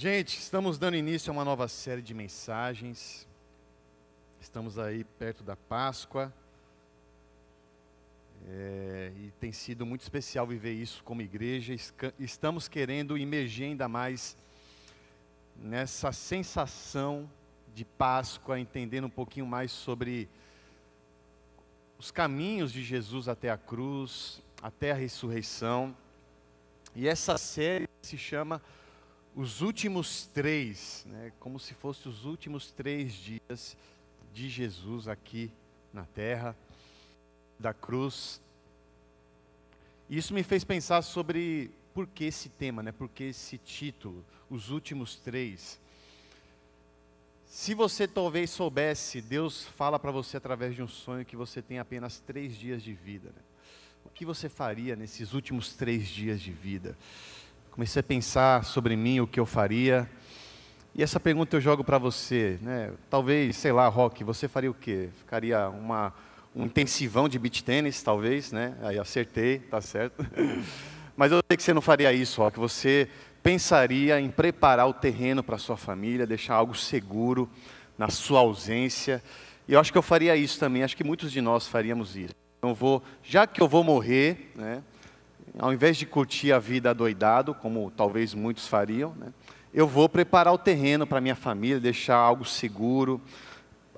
Gente, estamos dando início a uma nova série de mensagens. Estamos aí perto da Páscoa. É, e tem sido muito especial viver isso como igreja. Estamos querendo emergir ainda mais nessa sensação de Páscoa, entendendo um pouquinho mais sobre os caminhos de Jesus até a cruz, até a ressurreição. E essa série se chama os últimos três, né, como se fossem os últimos três dias de Jesus aqui na terra, da cruz. Isso me fez pensar sobre por que esse tema, né, por que esse título, os últimos três. Se você talvez soubesse, Deus fala para você através de um sonho que você tem apenas três dias de vida. Né? O que você faria nesses últimos três dias de vida? Comecei a pensar sobre mim, o que eu faria. E essa pergunta eu jogo para você, né? Talvez, sei lá, Rock, você faria o quê? Ficaria uma um intensivão de beach tênis, talvez, né? Aí acertei, tá certo. Mas eu sei que você não faria isso, Rock. Você pensaria em preparar o terreno para sua família, deixar algo seguro na sua ausência. E eu acho que eu faria isso também. Acho que muitos de nós faríamos isso. Então vou, já que eu vou morrer, né? Ao invés de curtir a vida doidado, como talvez muitos fariam, né, eu vou preparar o terreno para minha família, deixar algo seguro,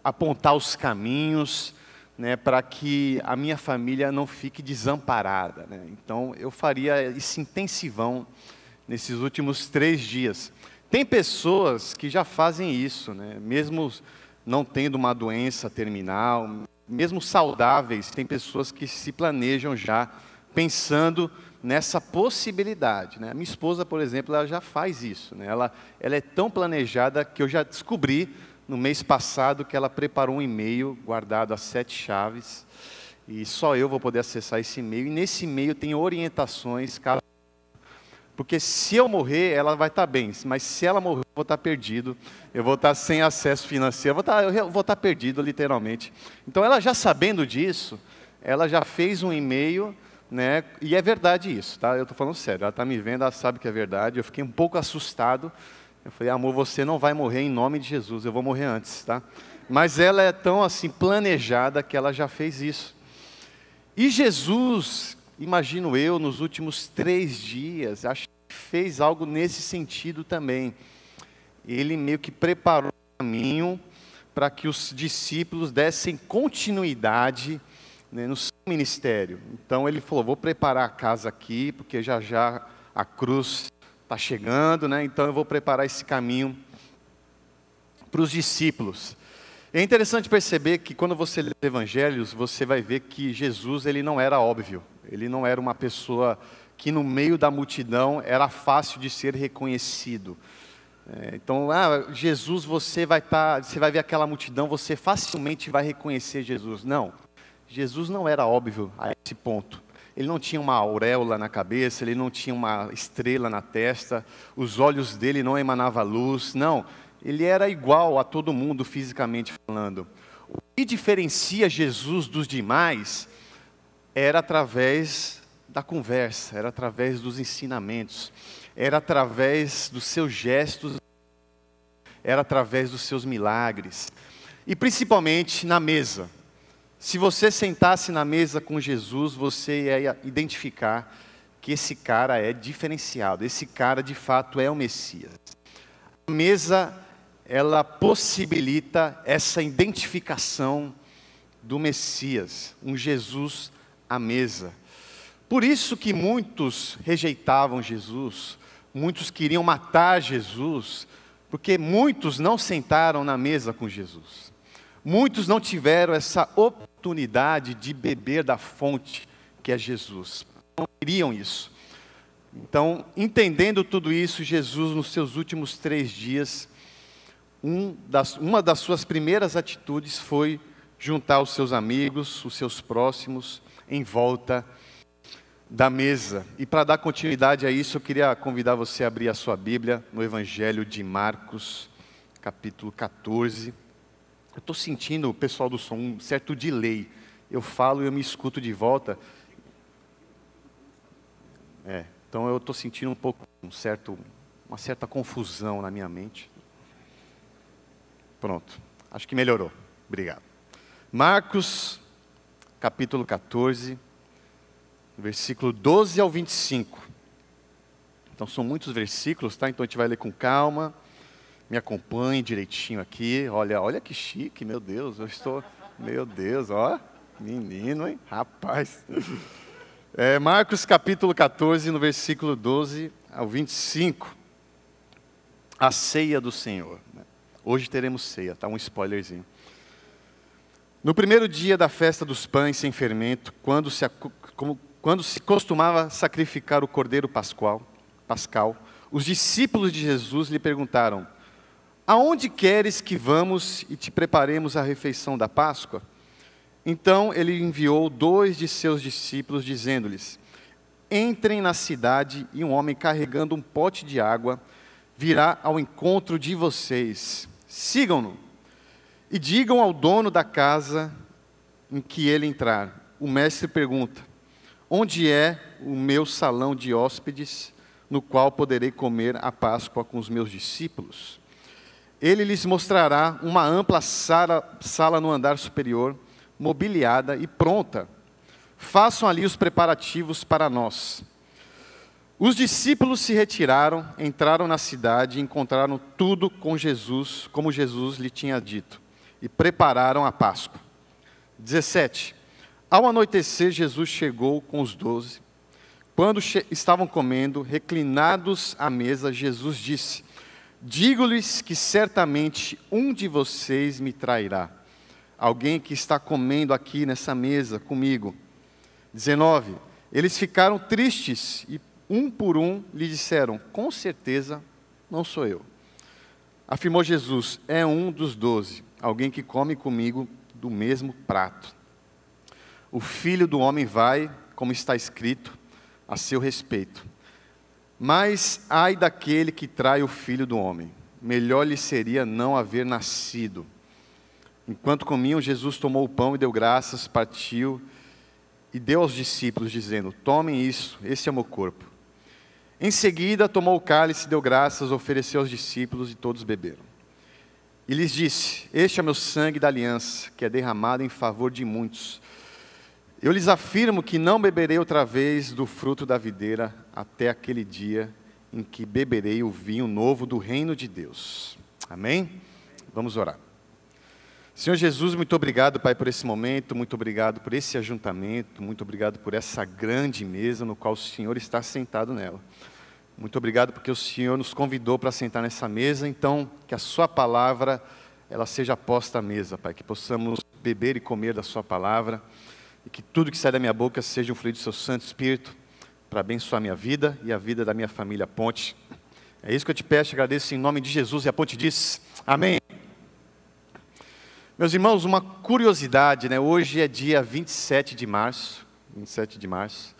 apontar os caminhos, né, para que a minha família não fique desamparada. Né. Então, eu faria esse intensivão nesses últimos três dias. Tem pessoas que já fazem isso, né, mesmo não tendo uma doença terminal, mesmo saudáveis, tem pessoas que se planejam já pensando nessa possibilidade. Né? Minha esposa, por exemplo, ela já faz isso. Né? Ela, ela é tão planejada que eu já descobri no mês passado que ela preparou um e-mail guardado a sete chaves e só eu vou poder acessar esse e-mail. E nesse e-mail tem orientações, caso... porque se eu morrer, ela vai estar bem, mas se ela morrer, eu vou estar perdido, eu vou estar sem acesso financeiro, eu vou estar, eu vou estar perdido, literalmente. Então, ela já sabendo disso, ela já fez um e-mail né? E é verdade isso, tá? Eu estou falando sério. Ela está me vendo, ela sabe que é verdade. Eu fiquei um pouco assustado. Eu falei, amor, você não vai morrer em nome de Jesus. Eu vou morrer antes, tá? Mas ela é tão assim planejada que ela já fez isso. E Jesus, imagino eu, nos últimos três dias, acho que fez algo nesse sentido também. Ele meio que preparou o caminho para que os discípulos dessem continuidade né, no seu ministério. Então ele falou: vou preparar a casa aqui, porque já já a cruz está chegando, né? Então eu vou preparar esse caminho para os discípulos. É interessante perceber que quando você lê os evangelhos, você vai ver que Jesus ele não era óbvio. Ele não era uma pessoa que no meio da multidão era fácil de ser reconhecido. É, então, ah, Jesus, você vai estar, tá, você vai ver aquela multidão, você facilmente vai reconhecer Jesus. Não. Jesus não era óbvio a esse ponto. Ele não tinha uma auréola na cabeça, ele não tinha uma estrela na testa, os olhos dele não emanavam luz, não. Ele era igual a todo mundo fisicamente falando. O que diferencia Jesus dos demais era através da conversa, era através dos ensinamentos, era através dos seus gestos, era através dos seus milagres. E principalmente na mesa. Se você sentasse na mesa com Jesus, você ia identificar que esse cara é diferenciado, esse cara de fato é o Messias. A mesa, ela possibilita essa identificação do Messias, um Jesus à mesa. Por isso que muitos rejeitavam Jesus, muitos queriam matar Jesus, porque muitos não sentaram na mesa com Jesus. Muitos não tiveram essa oportunidade de beber da fonte que é Jesus. Não queriam isso. Então, entendendo tudo isso, Jesus, nos seus últimos três dias, um das, uma das suas primeiras atitudes foi juntar os seus amigos, os seus próximos, em volta da mesa. E para dar continuidade a isso, eu queria convidar você a abrir a sua Bíblia no Evangelho de Marcos, capítulo 14. Eu estou sentindo, pessoal do som, um certo delay. Eu falo e eu me escuto de volta. É, então eu estou sentindo um pouco, um certo uma certa confusão na minha mente. Pronto, acho que melhorou. Obrigado. Marcos, capítulo 14, versículo 12 ao 25. Então são muitos versículos, tá? Então a gente vai ler com calma. Me acompanhe direitinho aqui. Olha, olha que chique, meu Deus, eu estou, meu Deus, ó, menino, hein? Rapaz. É, Marcos capítulo 14, no versículo 12 ao 25. A ceia do Senhor. Né? Hoje teremos ceia, tá? Um spoilerzinho. No primeiro dia da festa dos pães sem fermento, quando se, quando se costumava sacrificar o cordeiro pascual, pascal, os discípulos de Jesus lhe perguntaram: Aonde queres que vamos e te preparemos a refeição da Páscoa? Então ele enviou dois de seus discípulos, dizendo-lhes: Entrem na cidade e um homem carregando um pote de água virá ao encontro de vocês. Sigam-no e digam ao dono da casa em que ele entrar. O mestre pergunta: Onde é o meu salão de hóspedes, no qual poderei comer a Páscoa com os meus discípulos? Ele lhes mostrará uma ampla sala, sala no andar superior, mobiliada e pronta. Façam ali os preparativos para nós. Os discípulos se retiraram, entraram na cidade e encontraram tudo com Jesus, como Jesus lhe tinha dito e prepararam a Páscoa. 17. Ao anoitecer, Jesus chegou com os doze. Quando estavam comendo, reclinados à mesa, Jesus disse: Digo-lhes que certamente um de vocês me trairá. Alguém que está comendo aqui nessa mesa comigo. 19. Eles ficaram tristes e, um por um, lhe disseram: Com certeza não sou eu. Afirmou Jesus: É um dos doze alguém que come comigo do mesmo prato. O filho do homem vai, como está escrito, a seu respeito. Mas ai daquele que trai o filho do homem, melhor lhe seria não haver nascido. Enquanto comiam, Jesus tomou o pão e deu graças, partiu e deu aos discípulos, dizendo: Tomem isso, esse é o meu corpo. Em seguida, tomou o cálice, deu graças, ofereceu aos discípulos e todos beberam. E lhes disse: Este é meu sangue da aliança, que é derramado em favor de muitos. Eu lhes afirmo que não beberei outra vez do fruto da videira até aquele dia em que beberei o vinho novo do reino de Deus. Amém? Vamos orar. Senhor Jesus, muito obrigado, Pai, por esse momento, muito obrigado por esse ajuntamento, muito obrigado por essa grande mesa no qual o Senhor está sentado nela. Muito obrigado porque o Senhor nos convidou para sentar nessa mesa, então que a sua palavra ela seja posta à mesa, Pai, que possamos beber e comer da sua palavra e que tudo que sai da minha boca seja um fluido do seu Santo Espírito para abençoar minha vida e a vida da minha família Ponte. É isso que eu te peço, agradeço em nome de Jesus e a Ponte diz: Amém. Meus irmãos, uma curiosidade, né? Hoje é dia 27 de março, 27 de março.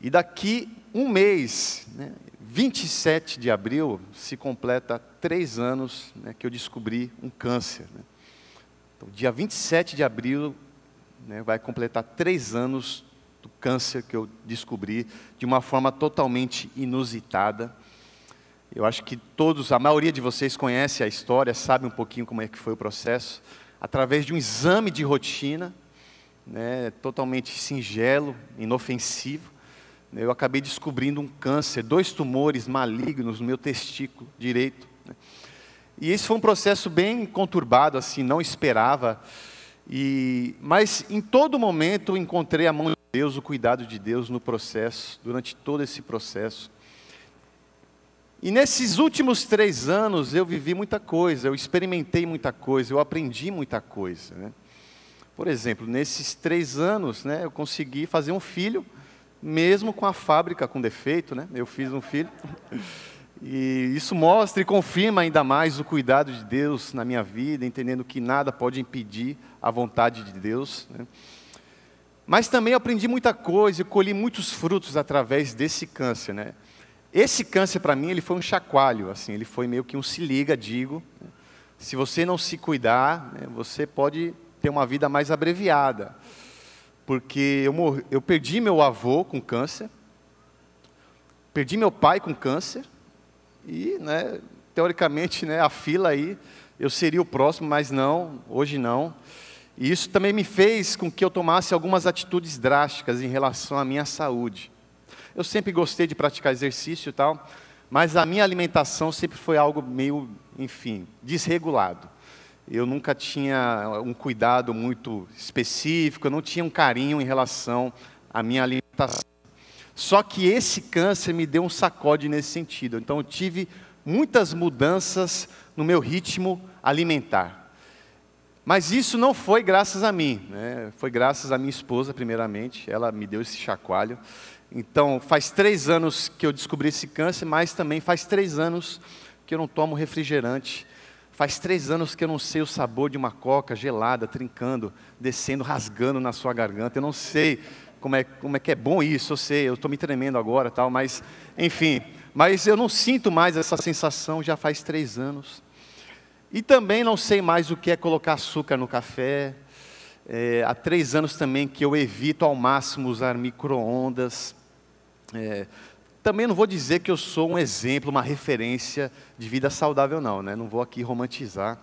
E daqui um mês, né, 27 de abril, se completa três anos né, que eu descobri um câncer. Né. Então, dia 27 de abril né, vai completar três anos do câncer que eu descobri de uma forma totalmente inusitada. Eu acho que todos, a maioria de vocês conhece a história, sabe um pouquinho como é que foi o processo. Através de um exame de rotina, né, totalmente singelo, inofensivo, eu acabei descobrindo um câncer, dois tumores malignos no meu testículo direito. Né? E esse foi um processo bem conturbado, assim, não esperava. E, mas em todo momento encontrei a mão de Deus, o cuidado de Deus no processo, durante todo esse processo. E nesses últimos três anos eu vivi muita coisa, eu experimentei muita coisa, eu aprendi muita coisa. Né? Por exemplo, nesses três anos né, eu consegui fazer um filho mesmo com a fábrica com defeito, né? Eu fiz um filho. E isso mostra e confirma ainda mais o cuidado de Deus na minha vida, entendendo que nada pode impedir a vontade de Deus. Né? Mas também aprendi muita coisa e colhi muitos frutos através desse câncer. Né? Esse câncer para mim ele foi um chacoalho, assim, ele foi meio que um se liga, digo. Né? Se você não se cuidar, né, você pode ter uma vida mais abreviada porque eu, morri, eu perdi meu avô com câncer, perdi meu pai com câncer, e, né, teoricamente, né, a fila aí, eu seria o próximo, mas não, hoje não. E isso também me fez com que eu tomasse algumas atitudes drásticas em relação à minha saúde. Eu sempre gostei de praticar exercício e tal, mas a minha alimentação sempre foi algo meio, enfim, desregulado. Eu nunca tinha um cuidado muito específico, eu não tinha um carinho em relação à minha alimentação. Só que esse câncer me deu um sacode nesse sentido. Então eu tive muitas mudanças no meu ritmo alimentar. Mas isso não foi graças a mim, né? foi graças à minha esposa, primeiramente. Ela me deu esse chacoalho. Então, faz três anos que eu descobri esse câncer, mas também faz três anos que eu não tomo refrigerante. Faz três anos que eu não sei o sabor de uma coca gelada, trincando, descendo, rasgando na sua garganta. Eu não sei como é, como é que é bom isso, eu sei, eu estou me tremendo agora, tal, mas, enfim. Mas eu não sinto mais essa sensação já faz três anos. E também não sei mais o que é colocar açúcar no café. É, há três anos também que eu evito ao máximo usar micro-ondas. É, também não vou dizer que eu sou um exemplo, uma referência de vida saudável, não, né? Não vou aqui romantizar.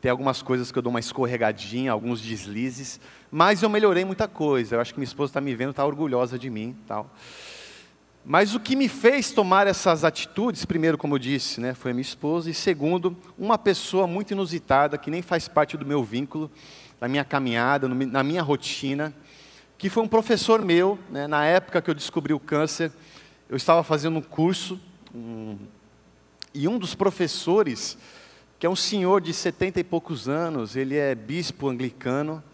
Tem algumas coisas que eu dou uma escorregadinha, alguns deslizes, mas eu melhorei muita coisa. Eu acho que minha esposa está me vendo, está orgulhosa de mim, tal. Mas o que me fez tomar essas atitudes, primeiro, como eu disse, né, foi a minha esposa, e segundo, uma pessoa muito inusitada, que nem faz parte do meu vínculo, da minha caminhada, na minha rotina, que foi um professor meu, né, na época que eu descobri o câncer, eu estava fazendo um curso, um, e um dos professores, que é um senhor de setenta e poucos anos, ele é bispo anglicano,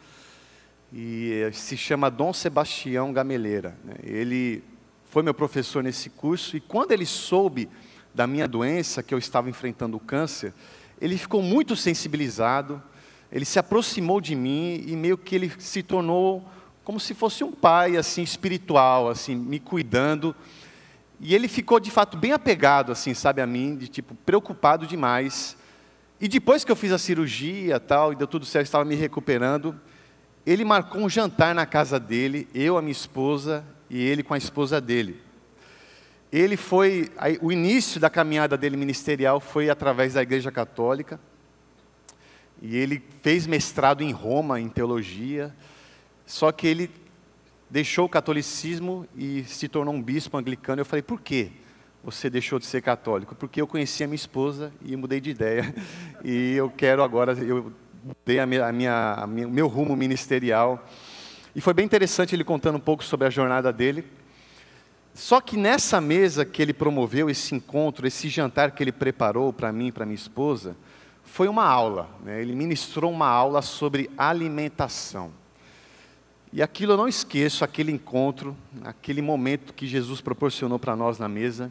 e se chama Dom Sebastião Gameleira. Né, ele foi meu professor nesse curso, e quando ele soube da minha doença, que eu estava enfrentando o câncer, ele ficou muito sensibilizado, ele se aproximou de mim e meio que ele se tornou como se fosse um pai assim espiritual, assim, me cuidando. E ele ficou de fato bem apegado assim, sabe a mim, de tipo preocupado demais. E depois que eu fiz a cirurgia, tal, e deu tudo certo, estava me recuperando, ele marcou um jantar na casa dele, eu, a minha esposa e ele com a esposa dele. Ele foi, o início da caminhada dele ministerial foi através da Igreja Católica. E ele fez mestrado em Roma em teologia. Só que ele deixou o catolicismo e se tornou um bispo anglicano. Eu falei: "Por quê? Você deixou de ser católico?" Porque eu conheci a minha esposa e mudei de ideia. E eu quero agora eu mudei a minha, a minha, a minha, o meu rumo ministerial e foi bem interessante ele contando um pouco sobre a jornada dele. Só que nessa mesa que ele promoveu, esse encontro, esse jantar que ele preparou para mim e para minha esposa, foi uma aula. Né? Ele ministrou uma aula sobre alimentação. E aquilo eu não esqueço, aquele encontro, aquele momento que Jesus proporcionou para nós na mesa.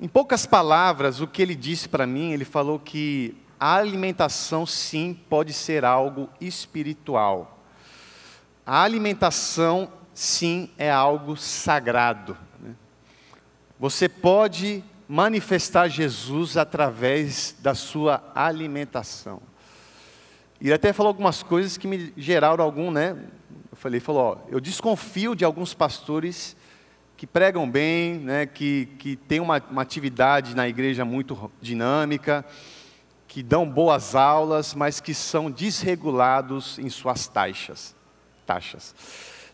Em poucas palavras, o que ele disse para mim, ele falou que a alimentação sim pode ser algo espiritual. A alimentação, sim, é algo sagrado. Né? Você pode manifestar Jesus através da sua alimentação. E até falou algumas coisas que me geraram algum, né? Falei, falou, ó, eu desconfio de alguns pastores que pregam bem, né, que, que têm uma, uma atividade na igreja muito dinâmica, que dão boas aulas, mas que são desregulados em suas taxas taxas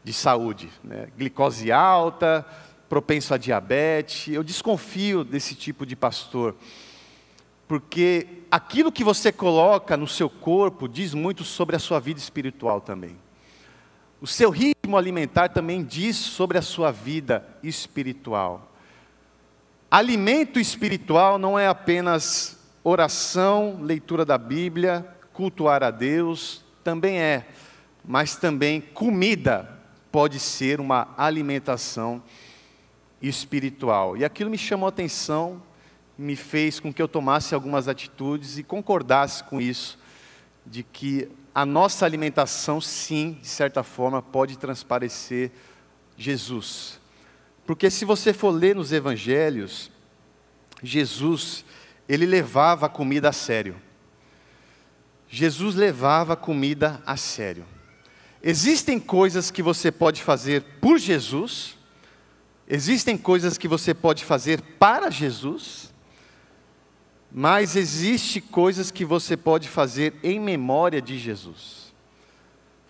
de saúde, né? glicose alta, propenso a diabetes. Eu desconfio desse tipo de pastor, porque aquilo que você coloca no seu corpo diz muito sobre a sua vida espiritual também. O seu ritmo alimentar também diz sobre a sua vida espiritual. Alimento espiritual não é apenas oração, leitura da Bíblia, cultuar a Deus, também é mas também comida pode ser uma alimentação espiritual. E aquilo me chamou a atenção, me fez com que eu tomasse algumas atitudes e concordasse com isso, de que a nossa alimentação, sim, de certa forma, pode transparecer Jesus. Porque se você for ler nos evangelhos, Jesus, ele levava a comida a sério. Jesus levava a comida a sério. Existem coisas que você pode fazer por Jesus, existem coisas que você pode fazer para Jesus, Mas existe coisas que você pode fazer em memória de Jesus.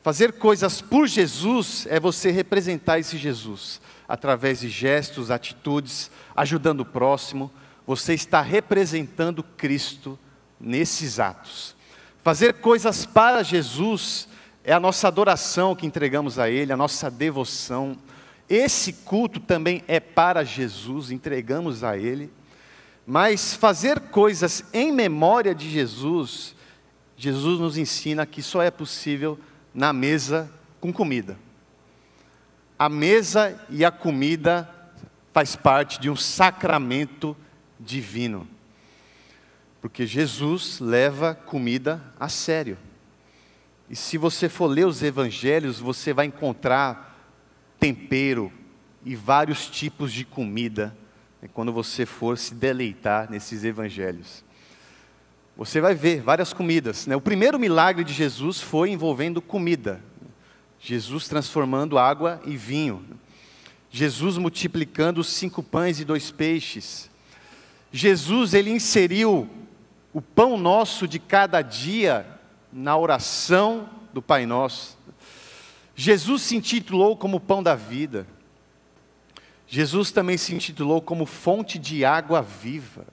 Fazer coisas por Jesus é você representar esse Jesus através de gestos, atitudes, ajudando o próximo. Você está representando Cristo nesses atos. Fazer coisas para Jesus é a nossa adoração que entregamos a Ele, a nossa devoção. Esse culto também é para Jesus, entregamos a Ele. Mas fazer coisas em memória de Jesus, Jesus nos ensina que só é possível na mesa com comida. A mesa e a comida faz parte de um sacramento divino. Porque Jesus leva comida a sério. E se você for ler os evangelhos, você vai encontrar tempero e vários tipos de comida né, quando você for se deleitar nesses evangelhos. Você vai ver várias comidas. Né? O primeiro milagre de Jesus foi envolvendo comida. Jesus transformando água em vinho. Jesus multiplicando os cinco pães e dois peixes. Jesus, ele inseriu o pão nosso de cada dia na oração do Pai Nosso. Jesus se intitulou como pão da vida. Jesus também se intitulou como fonte de água viva.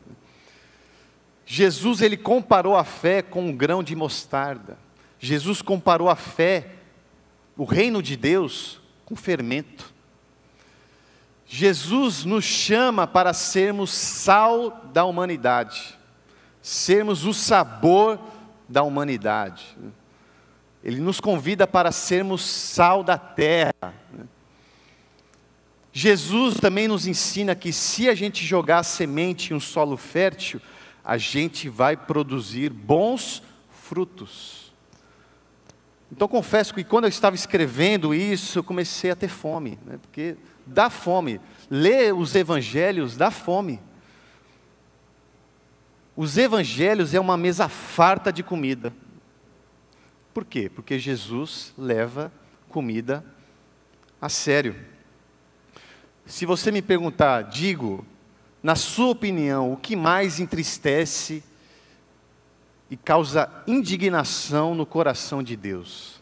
Jesus ele comparou a fé com um grão de mostarda. Jesus comparou a fé, o reino de Deus, com fermento. Jesus nos chama para sermos sal da humanidade, sermos o sabor da humanidade. Ele nos convida para sermos sal da terra. Jesus também nos ensina que se a gente jogar a semente em um solo fértil, a gente vai produzir bons frutos. Então confesso que quando eu estava escrevendo isso, eu comecei a ter fome, né? porque dá fome. Ler os evangelhos dá fome. Os evangelhos é uma mesa farta de comida. Por quê? Porque Jesus leva comida a sério. Se você me perguntar, digo, na sua opinião, o que mais entristece e causa indignação no coração de Deus?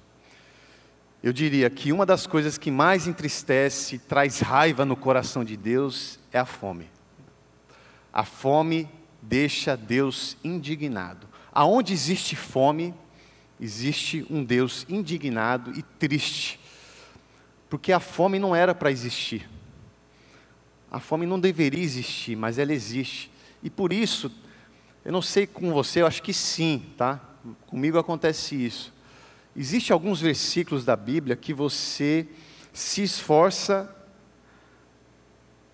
Eu diria que uma das coisas que mais entristece e traz raiva no coração de Deus é a fome. A fome deixa Deus indignado. Aonde existe fome, existe um Deus indignado e triste, porque a fome não era para existir. A fome não deveria existir, mas ela existe. E por isso, eu não sei com você, eu acho que sim, tá? Comigo acontece isso. Existem alguns versículos da Bíblia que você se esforça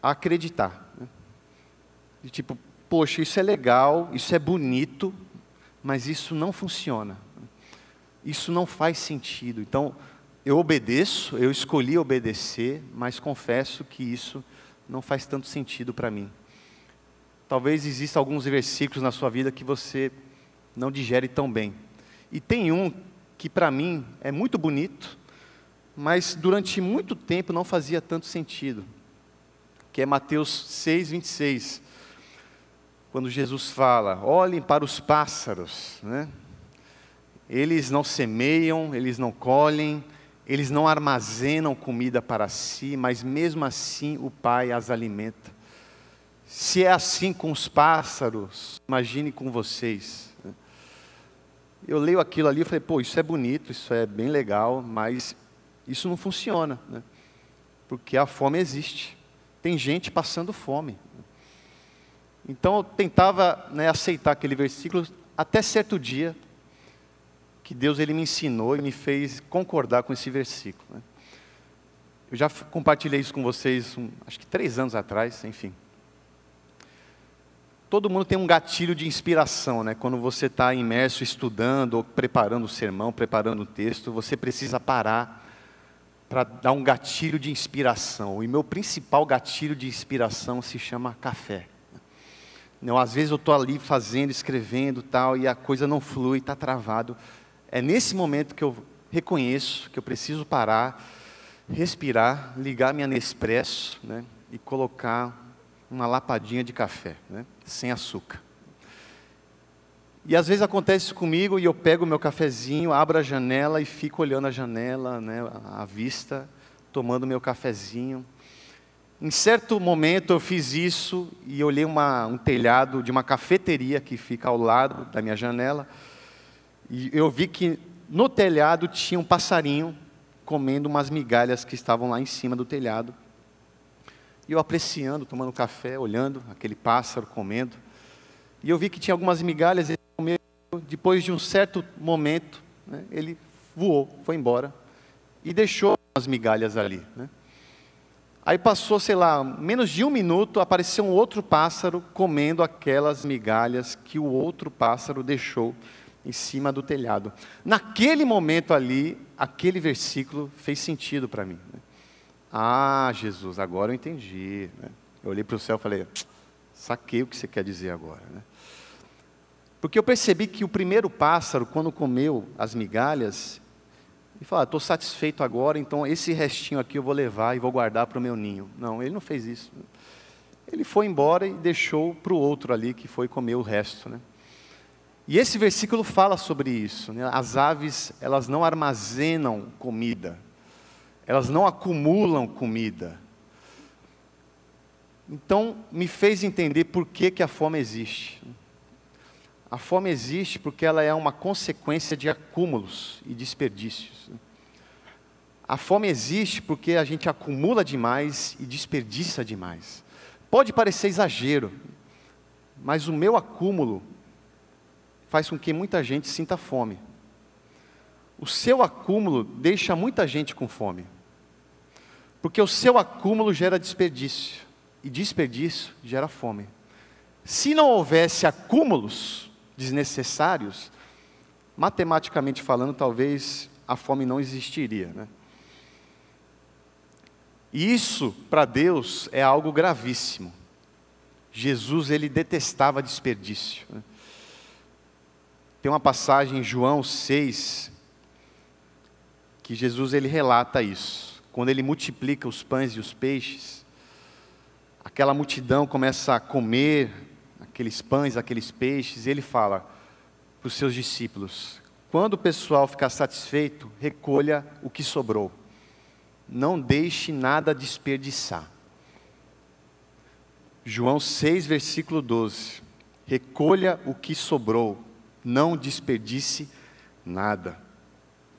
a acreditar. Né? De tipo, poxa, isso é legal, isso é bonito, mas isso não funciona. Isso não faz sentido. Então, eu obedeço, eu escolhi obedecer, mas confesso que isso não faz tanto sentido para mim. Talvez existam alguns versículos na sua vida que você não digere tão bem. E tem um que para mim é muito bonito, mas durante muito tempo não fazia tanto sentido, que é Mateus 6, 26. Quando Jesus fala, olhem para os pássaros, né? eles não semeiam, eles não colhem, eles não armazenam comida para si, mas mesmo assim o Pai as alimenta. Se é assim com os pássaros, imagine com vocês. Eu leio aquilo ali e falei, pô, isso é bonito, isso é bem legal, mas isso não funciona, né? porque a fome existe. Tem gente passando fome. Então eu tentava né, aceitar aquele versículo até certo dia, que Deus ele me ensinou e me fez concordar com esse versículo. Né? Eu já compartilhei isso com vocês, um, acho que três anos atrás, enfim. Todo mundo tem um gatilho de inspiração, né? Quando você está imerso estudando ou preparando o sermão, preparando o texto, você precisa parar para dar um gatilho de inspiração. E meu principal gatilho de inspiração se chama café. Não, às vezes eu estou ali fazendo, escrevendo tal, e a coisa não flui, está travado. É nesse momento que eu reconheço que eu preciso parar, respirar, ligar minha Nespresso né, e colocar uma lapadinha de café, né, sem açúcar. E às vezes acontece isso comigo e eu pego meu cafezinho, abro a janela e fico olhando a janela, né, a vista, tomando meu cafezinho. Em certo momento eu fiz isso e olhei uma, um telhado de uma cafeteria que fica ao lado da minha janela. E eu vi que no telhado tinha um passarinho comendo umas migalhas que estavam lá em cima do telhado. E eu apreciando, tomando café, olhando aquele pássaro comendo. E eu vi que tinha algumas migalhas, ele comeu. Depois de um certo momento, né, ele voou, foi embora e deixou as migalhas ali. Né? Aí passou, sei lá, menos de um minuto, apareceu um outro pássaro comendo aquelas migalhas que o outro pássaro deixou em cima do telhado. Naquele momento ali, aquele versículo fez sentido para mim. Né? Ah, Jesus, agora eu entendi. Né? Eu olhei para o céu e falei, saquei o que você quer dizer agora. Né? Porque eu percebi que o primeiro pássaro, quando comeu as migalhas, ele falou: estou satisfeito agora, então esse restinho aqui eu vou levar e vou guardar para o meu ninho. Não, ele não fez isso. Ele foi embora e deixou para o outro ali que foi comer o resto. Né? E esse versículo fala sobre isso. Né? As aves, elas não armazenam comida, elas não acumulam comida. Então, me fez entender por que, que a fome existe. A fome existe porque ela é uma consequência de acúmulos e desperdícios. A fome existe porque a gente acumula demais e desperdiça demais. Pode parecer exagero, mas o meu acúmulo faz com que muita gente sinta fome. O seu acúmulo deixa muita gente com fome. Porque o seu acúmulo gera desperdício, e desperdício gera fome. Se não houvesse acúmulos, desnecessários, matematicamente falando, talvez a fome não existiria. Né? E isso, para Deus, é algo gravíssimo. Jesus, ele detestava desperdício. Né? Tem uma passagem em João 6, que Jesus ele relata isso. Quando ele multiplica os pães e os peixes, aquela multidão começa a comer, aqueles pães, aqueles peixes, e ele fala para os seus discípulos: quando o pessoal ficar satisfeito, recolha o que sobrou. Não deixe nada desperdiçar. João 6, versículo 12. Recolha o que sobrou, não desperdice nada.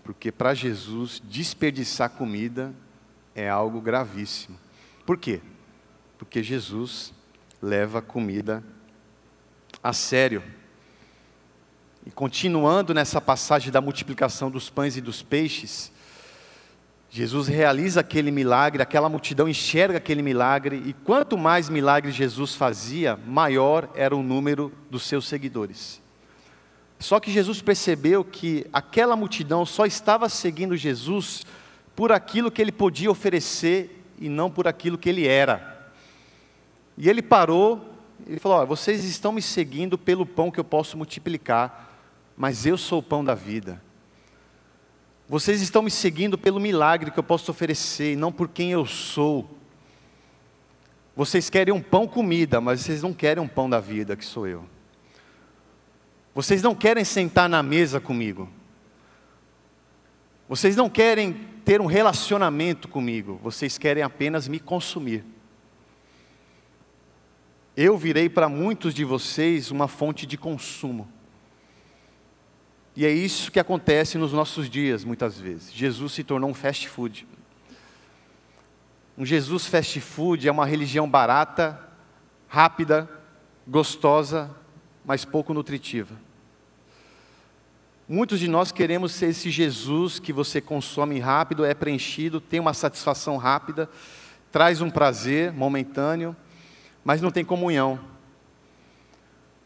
Porque para Jesus, desperdiçar comida é algo gravíssimo. Por quê? Porque Jesus leva comida a sério. E continuando nessa passagem da multiplicação dos pães e dos peixes, Jesus realiza aquele milagre, aquela multidão enxerga aquele milagre, e quanto mais milagres Jesus fazia, maior era o número dos seus seguidores. Só que Jesus percebeu que aquela multidão só estava seguindo Jesus por aquilo que ele podia oferecer e não por aquilo que ele era. E ele parou ele falou: ó, vocês estão me seguindo pelo pão que eu posso multiplicar, mas eu sou o pão da vida. Vocês estão me seguindo pelo milagre que eu posso oferecer, e não por quem eu sou. Vocês querem um pão comida, mas vocês não querem um pão da vida, que sou eu. Vocês não querem sentar na mesa comigo. Vocês não querem ter um relacionamento comigo, vocês querem apenas me consumir eu virei para muitos de vocês uma fonte de consumo. E é isso que acontece nos nossos dias, muitas vezes. Jesus se tornou um fast food. Um Jesus fast food é uma religião barata, rápida, gostosa, mas pouco nutritiva. Muitos de nós queremos ser esse Jesus que você consome rápido, é preenchido, tem uma satisfação rápida, traz um prazer momentâneo, mas não tem comunhão.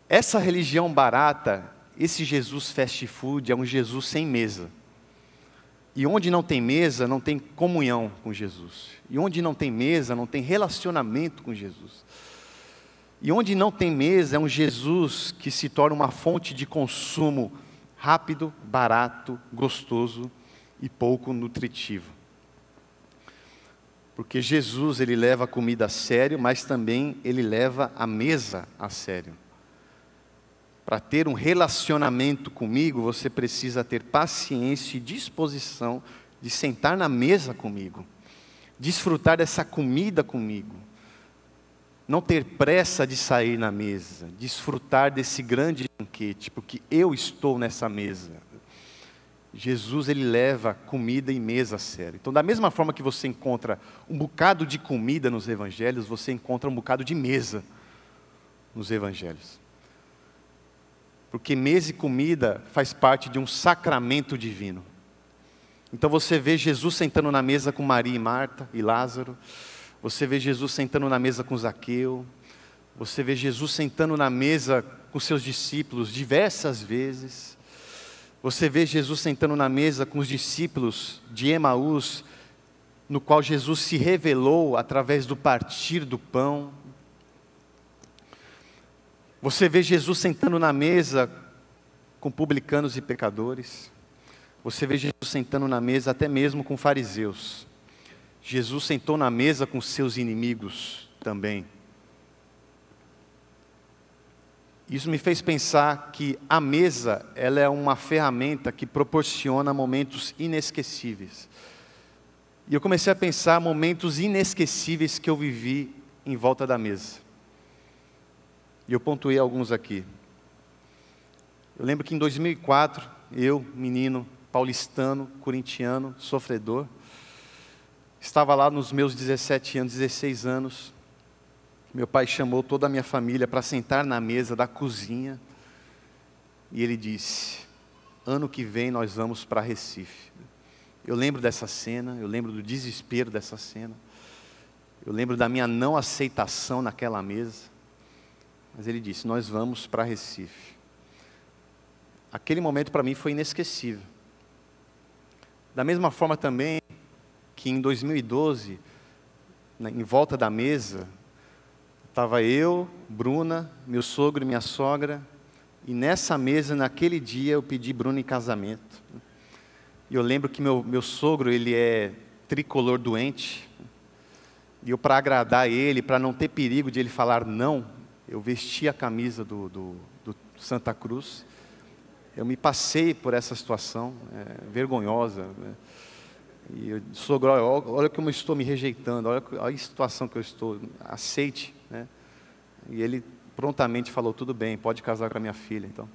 Essa religião barata, esse Jesus fast food é um Jesus sem mesa. E onde não tem mesa, não tem comunhão com Jesus. E onde não tem mesa, não tem relacionamento com Jesus. E onde não tem mesa, é um Jesus que se torna uma fonte de consumo rápido, barato, gostoso e pouco nutritivo. Porque Jesus, ele leva a comida a sério, mas também ele leva a mesa a sério. para ter um relacionamento comigo, você precisa ter paciência e disposição de sentar na mesa comigo, desfrutar dessa comida comigo. Não ter pressa de sair na mesa, desfrutar desse grande banquete, porque eu estou nessa mesa. Jesus ele leva comida e mesa a sério. Então, da mesma forma que você encontra um bocado de comida nos evangelhos, você encontra um bocado de mesa nos evangelhos. Porque mesa e comida faz parte de um sacramento divino. Então você vê Jesus sentando na mesa com Maria e Marta e Lázaro. Você vê Jesus sentando na mesa com Zaqueu. Você vê Jesus sentando na mesa com seus discípulos diversas vezes. Você vê Jesus sentando na mesa com os discípulos de Emaús, no qual Jesus se revelou através do partir do pão. Você vê Jesus sentando na mesa com publicanos e pecadores. Você vê Jesus sentando na mesa até mesmo com fariseus. Jesus sentou na mesa com seus inimigos também. Isso me fez pensar que a mesa, ela é uma ferramenta que proporciona momentos inesquecíveis. E eu comecei a pensar momentos inesquecíveis que eu vivi em volta da mesa. E eu pontuei alguns aqui. Eu lembro que em 2004, eu, menino, paulistano, corintiano, sofredor, estava lá nos meus 17 anos, 16 anos. Meu pai chamou toda a minha família para sentar na mesa da cozinha e ele disse: Ano que vem nós vamos para Recife. Eu lembro dessa cena, eu lembro do desespero dessa cena, eu lembro da minha não aceitação naquela mesa. Mas ele disse: Nós vamos para Recife. Aquele momento para mim foi inesquecível. Da mesma forma também que em 2012, em volta da mesa, estava eu, Bruna, meu sogro e minha sogra, e nessa mesa, naquele dia, eu pedi Bruna em casamento. E eu lembro que meu, meu sogro, ele é tricolor doente, e eu, para agradar ele, para não ter perigo de ele falar não, eu vesti a camisa do, do, do Santa Cruz. Eu me passei por essa situação é, vergonhosa. Né? E eu sogro, olha, olha como eu estou me rejeitando, olha, olha a situação que eu estou, aceite. Né? E ele prontamente falou, tudo bem, pode casar com a minha filha. Então.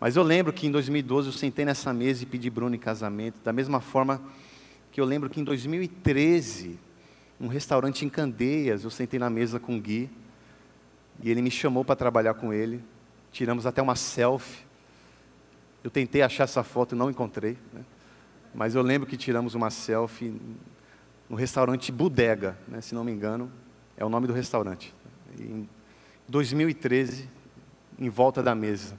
Mas eu lembro que em 2012 eu sentei nessa mesa e pedi Bruno em casamento, da mesma forma que eu lembro que em 2013, um restaurante em Candeias, eu sentei na mesa com o Gui, e ele me chamou para trabalhar com ele. Tiramos até uma selfie. Eu tentei achar essa foto e não encontrei. Né? Mas eu lembro que tiramos uma selfie no restaurante Bodega, né? se não me engano, é o nome do restaurante. Em 2013, em volta da mesa.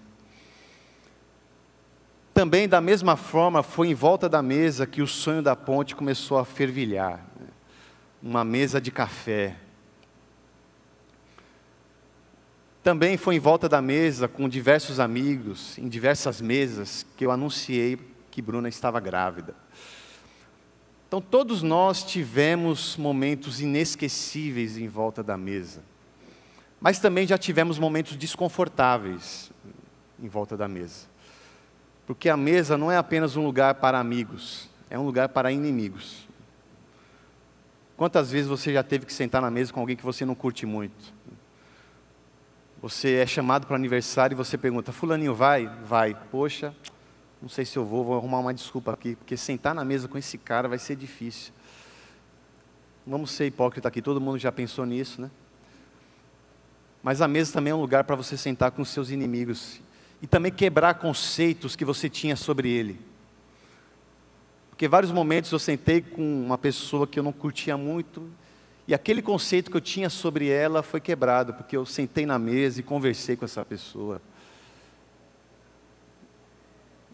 Também, da mesma forma, foi em volta da mesa que o sonho da ponte começou a fervilhar. Né? Uma mesa de café, Também foi em volta da mesa com diversos amigos, em diversas mesas, que eu anunciei que Bruna estava grávida. Então, todos nós tivemos momentos inesquecíveis em volta da mesa, mas também já tivemos momentos desconfortáveis em volta da mesa, porque a mesa não é apenas um lugar para amigos, é um lugar para inimigos. Quantas vezes você já teve que sentar na mesa com alguém que você não curte muito? Você é chamado para aniversário e você pergunta: Fulaninho vai? Vai. Poxa, não sei se eu vou, vou arrumar uma desculpa aqui, porque sentar na mesa com esse cara vai ser difícil. Vamos ser hipócrita aqui, todo mundo já pensou nisso, né? Mas a mesa também é um lugar para você sentar com seus inimigos e também quebrar conceitos que você tinha sobre ele. Porque vários momentos eu sentei com uma pessoa que eu não curtia muito e aquele conceito que eu tinha sobre ela foi quebrado, porque eu sentei na mesa e conversei com essa pessoa.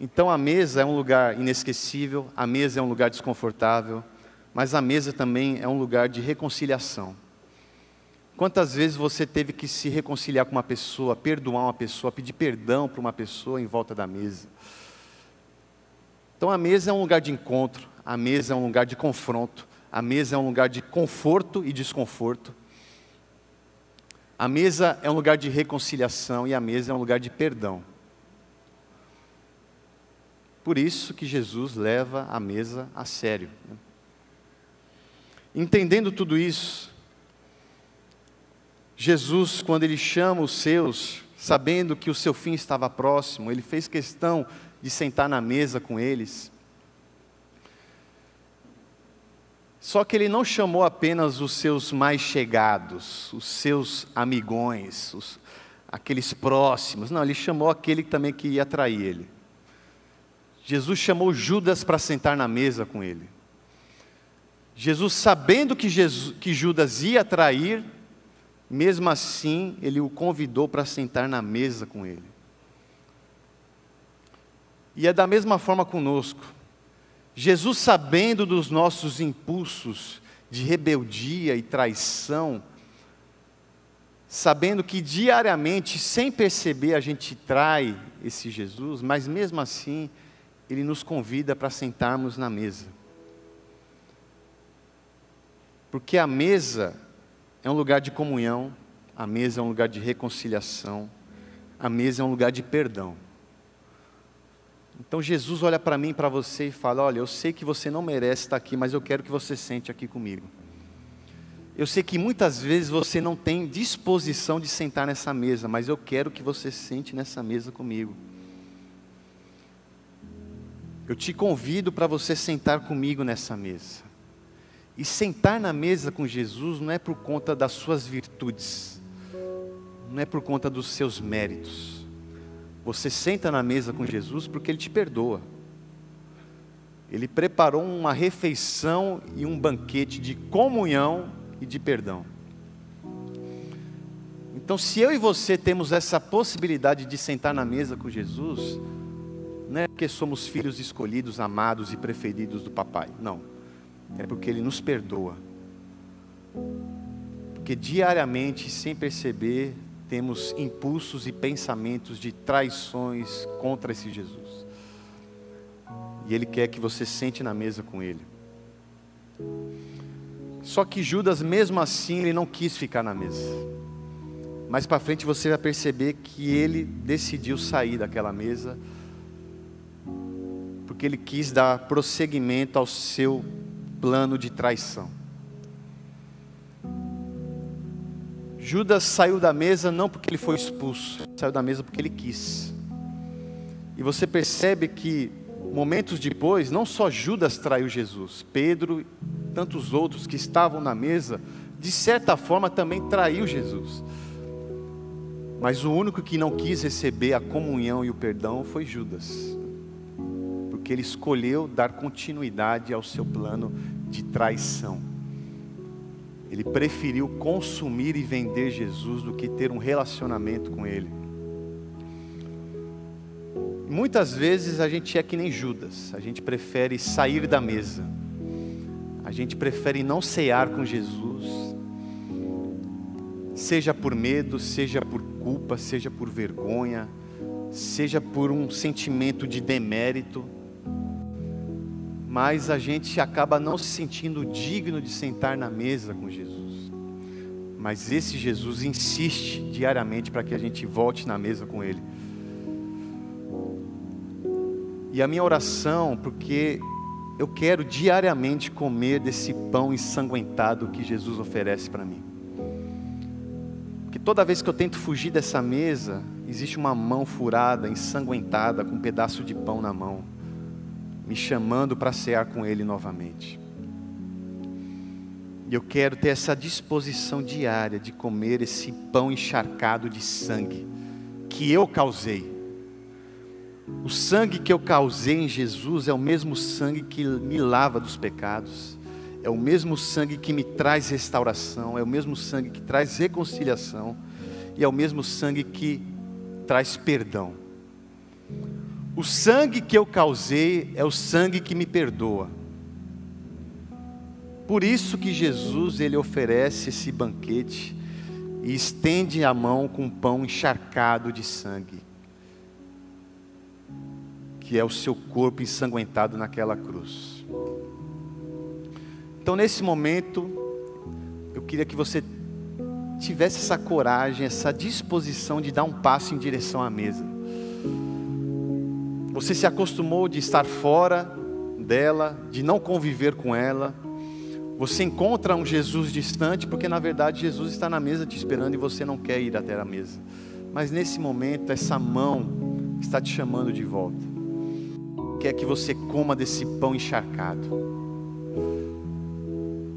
Então a mesa é um lugar inesquecível, a mesa é um lugar desconfortável, mas a mesa também é um lugar de reconciliação. Quantas vezes você teve que se reconciliar com uma pessoa, perdoar uma pessoa, pedir perdão para uma pessoa em volta da mesa? Então a mesa é um lugar de encontro, a mesa é um lugar de confronto, a mesa é um lugar de conforto e desconforto. A mesa é um lugar de reconciliação e a mesa é um lugar de perdão. Por isso que Jesus leva a mesa a sério. Né? Entendendo tudo isso, Jesus, quando ele chama os seus, sabendo que o seu fim estava próximo, ele fez questão de sentar na mesa com eles. Só que ele não chamou apenas os seus mais chegados, os seus amigões, os, aqueles próximos. Não, ele chamou aquele também que ia trair ele. Jesus chamou Judas para sentar na mesa com ele. Jesus, sabendo que, Jesus, que Judas ia trair, mesmo assim, ele o convidou para sentar na mesa com ele. E é da mesma forma conosco. Jesus, sabendo dos nossos impulsos de rebeldia e traição, sabendo que diariamente, sem perceber, a gente trai esse Jesus, mas mesmo assim, ele nos convida para sentarmos na mesa. Porque a mesa é um lugar de comunhão, a mesa é um lugar de reconciliação, a mesa é um lugar de perdão. Então Jesus olha para mim e para você e fala: Olha, eu sei que você não merece estar aqui, mas eu quero que você sente aqui comigo. Eu sei que muitas vezes você não tem disposição de sentar nessa mesa, mas eu quero que você sente nessa mesa comigo. Eu te convido para você sentar comigo nessa mesa. E sentar na mesa com Jesus não é por conta das suas virtudes, não é por conta dos seus méritos. Você senta na mesa com Jesus porque Ele te perdoa. Ele preparou uma refeição e um banquete de comunhão e de perdão. Então, se eu e você temos essa possibilidade de sentar na mesa com Jesus, não é porque somos filhos escolhidos, amados e preferidos do papai, não é porque Ele nos perdoa. Porque diariamente, sem perceber, temos impulsos e pensamentos de traições contra esse Jesus. E Ele quer que você sente na mesa com Ele. Só que Judas, mesmo assim, ele não quis ficar na mesa. Mais para frente você vai perceber que ele decidiu sair daquela mesa, porque ele quis dar prosseguimento ao seu plano de traição. Judas saiu da mesa não porque ele foi expulso, saiu da mesa porque ele quis. E você percebe que momentos depois, não só Judas traiu Jesus, Pedro e tantos outros que estavam na mesa, de certa forma também traiu Jesus. Mas o único que não quis receber a comunhão e o perdão foi Judas porque ele escolheu dar continuidade ao seu plano de traição. Ele preferiu consumir e vender Jesus do que ter um relacionamento com Ele. Muitas vezes a gente é que nem Judas, a gente prefere sair da mesa, a gente prefere não cear com Jesus, seja por medo, seja por culpa, seja por vergonha, seja por um sentimento de demérito mas a gente acaba não se sentindo digno de sentar na mesa com Jesus. Mas esse Jesus insiste diariamente para que a gente volte na mesa com Ele. E a minha oração, porque eu quero diariamente comer desse pão ensanguentado que Jesus oferece para mim. Porque toda vez que eu tento fugir dessa mesa, existe uma mão furada, ensanguentada, com um pedaço de pão na mão me chamando para cear com Ele novamente. E eu quero ter essa disposição diária de comer esse pão encharcado de sangue que eu causei. O sangue que eu causei em Jesus é o mesmo sangue que me lava dos pecados, é o mesmo sangue que me traz restauração, é o mesmo sangue que traz reconciliação, e é o mesmo sangue que traz perdão. O sangue que eu causei é o sangue que me perdoa. Por isso que Jesus ele oferece esse banquete e estende a mão com um pão encharcado de sangue, que é o seu corpo ensanguentado naquela cruz. Então, nesse momento, eu queria que você tivesse essa coragem, essa disposição de dar um passo em direção à mesa. Você se acostumou de estar fora dela, de não conviver com ela. Você encontra um Jesus distante, porque na verdade Jesus está na mesa te esperando e você não quer ir até a mesa. Mas nesse momento, essa mão está te chamando de volta. Quer que você coma desse pão encharcado.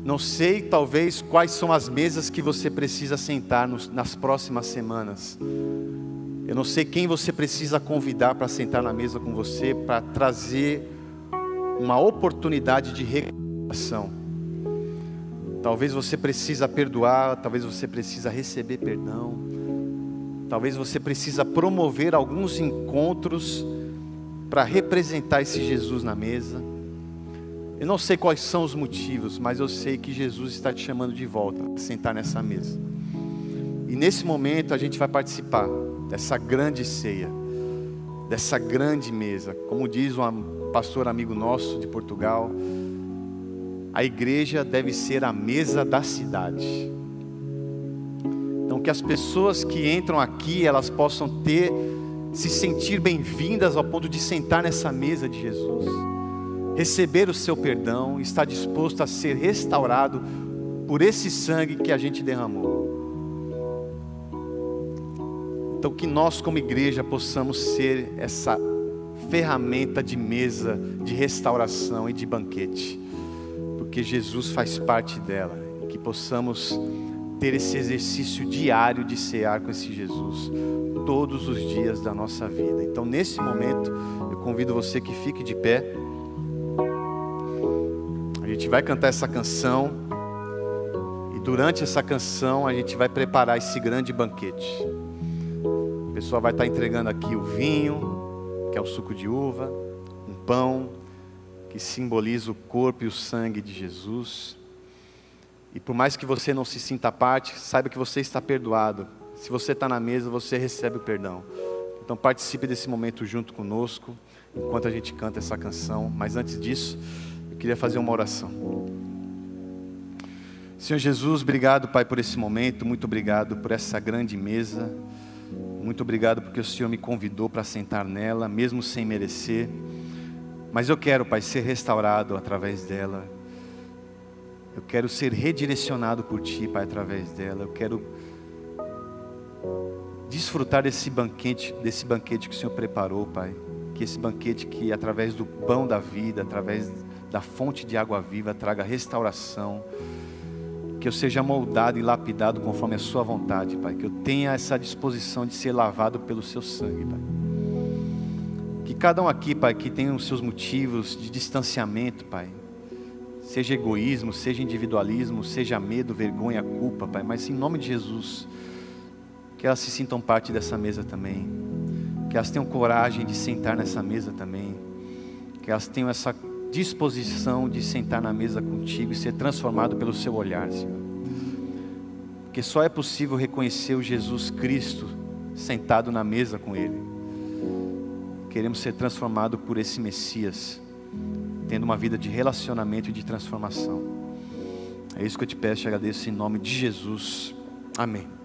Não sei, talvez, quais são as mesas que você precisa sentar nos, nas próximas semanas. Eu não sei quem você precisa convidar para sentar na mesa com você, para trazer uma oportunidade de recuperação. Talvez você precisa perdoar, talvez você precisa receber perdão. Talvez você precisa promover alguns encontros para representar esse Jesus na mesa. Eu não sei quais são os motivos, mas eu sei que Jesus está te chamando de volta sentar nessa mesa. E nesse momento a gente vai participar dessa grande ceia, dessa grande mesa. Como diz um pastor amigo nosso de Portugal, a igreja deve ser a mesa da cidade. Então que as pessoas que entram aqui, elas possam ter se sentir bem-vindas ao ponto de sentar nessa mesa de Jesus receber o seu perdão, está disposto a ser restaurado por esse sangue que a gente derramou. Então, que nós, como igreja, possamos ser essa ferramenta de mesa de restauração e de banquete, porque Jesus faz parte dela, e que possamos ter esse exercício diário de cear com esse Jesus todos os dias da nossa vida. Então, nesse momento, eu convido você que fique de pé gente vai cantar essa canção e durante essa canção a gente vai preparar esse grande banquete. O pessoal vai estar entregando aqui o vinho, que é o suco de uva, um pão que simboliza o corpo e o sangue de Jesus. E por mais que você não se sinta parte, saiba que você está perdoado. Se você está na mesa, você recebe o perdão. Então participe desse momento junto conosco, enquanto a gente canta essa canção. Mas antes disso, eu queria fazer uma oração. Senhor Jesus, obrigado, Pai, por esse momento, muito obrigado por essa grande mesa, muito obrigado porque o Senhor me convidou para sentar nela, mesmo sem merecer, mas eu quero, Pai, ser restaurado através dela, eu quero ser redirecionado por Ti, Pai, através dela, eu quero desfrutar desse banquete, desse banquete que o Senhor preparou, Pai, que esse banquete que através do pão da vida, através da fonte de água viva traga restauração. Que eu seja moldado e lapidado conforme a Sua vontade, Pai. Que eu tenha essa disposição de ser lavado pelo Seu sangue, Pai. Que cada um aqui, Pai, que tenha os seus motivos de distanciamento, Pai. Seja egoísmo, seja individualismo, seja medo, vergonha, culpa, Pai. Mas em nome de Jesus, que elas se sintam parte dessa mesa também. Que elas tenham coragem de sentar nessa mesa também. Que elas tenham essa disposição de sentar na mesa contigo e ser transformado pelo seu olhar, Senhor. Porque só é possível reconhecer o Jesus Cristo sentado na mesa com Ele. Queremos ser transformados por esse Messias, tendo uma vida de relacionamento e de transformação. É isso que eu te peço e agradeço em nome de Jesus. Amém.